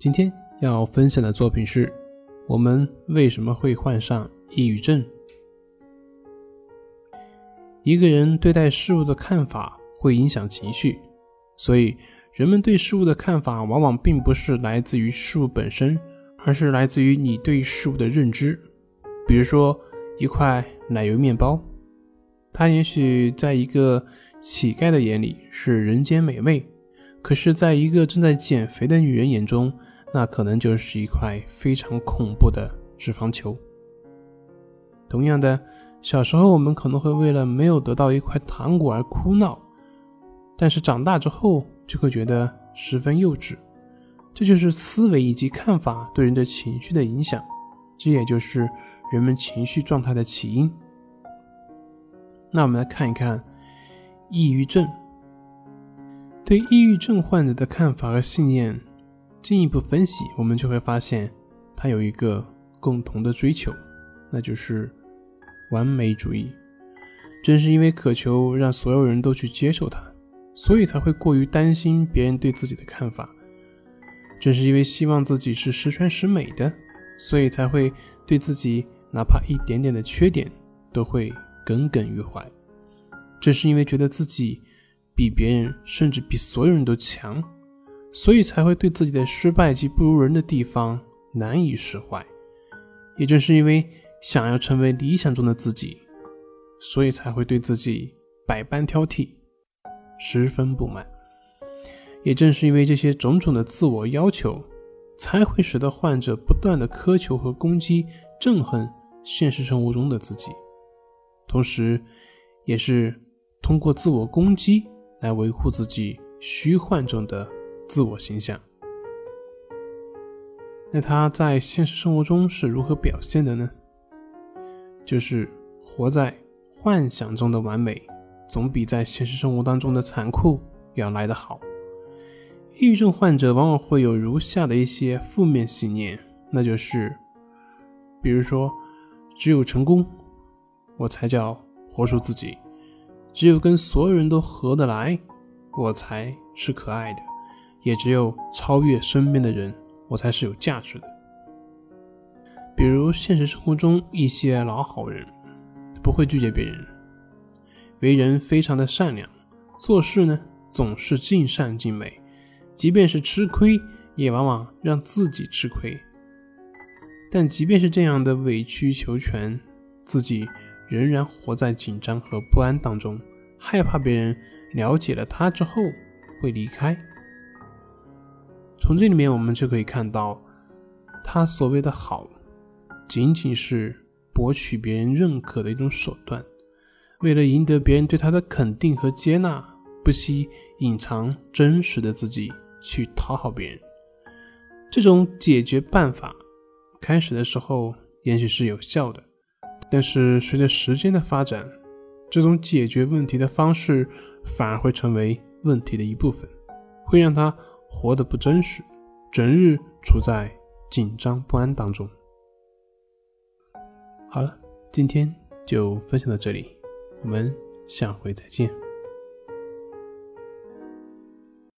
今天要分享的作品是：我们为什么会患上抑郁症？一个人对待事物的看法会影响情绪，所以人们对事物的看法往往并不是来自于事物本身，而是来自于你对事物的认知。比如说，一块奶油面包，它也许在一个乞丐的眼里是人间美味，可是在一个正在减肥的女人眼中，那可能就是一块非常恐怖的脂肪球。同样的。小时候，我们可能会为了没有得到一块糖果而哭闹，但是长大之后就会觉得十分幼稚。这就是思维以及看法对人的情绪的影响，这也就是人们情绪状态的起因。那我们来看一看抑郁症。对抑郁症患者的看法和信念进一步分析，我们就会发现，他有一个共同的追求，那就是。完美主义，正是因为渴求让所有人都去接受他，所以才会过于担心别人对自己的看法。正是因为希望自己是十全十美的，所以才会对自己哪怕一点点的缺点都会耿耿于怀。正是因为觉得自己比别人，甚至比所有人都强，所以才会对自己的失败及不如人的地方难以释怀。也正是因为。想要成为理想中的自己，所以才会对自己百般挑剔，十分不满。也正是因为这些种种的自我要求，才会使得患者不断的苛求和攻击、憎恨现实生活中的自己，同时，也是通过自我攻击来维护自己虚幻中的自我形象。那他在现实生活中是如何表现的呢？就是活在幻想中的完美，总比在现实生活当中的残酷要来得好。抑郁症患者往往会有如下的一些负面信念，那就是，比如说，只有成功，我才叫活出自己；只有跟所有人都合得来，我才是可爱的；也只有超越身边的人，我才是有价值的。比如现实生活中一些老好人，不会拒绝别人，为人非常的善良，做事呢总是尽善尽美，即便是吃亏，也往往让自己吃亏。但即便是这样的委曲求全，自己仍然活在紧张和不安当中，害怕别人了解了他之后会离开。从这里面我们就可以看到，他所谓的好。仅仅是博取别人认可的一种手段，为了赢得别人对他的肯定和接纳，不惜隐藏真实的自己去讨好别人。这种解决办法，开始的时候也许是有效的，但是随着时间的发展，这种解决问题的方式反而会成为问题的一部分，会让他活得不真实，整日处在紧张不安当中。好了，今天就分享到这里，我们下回再见。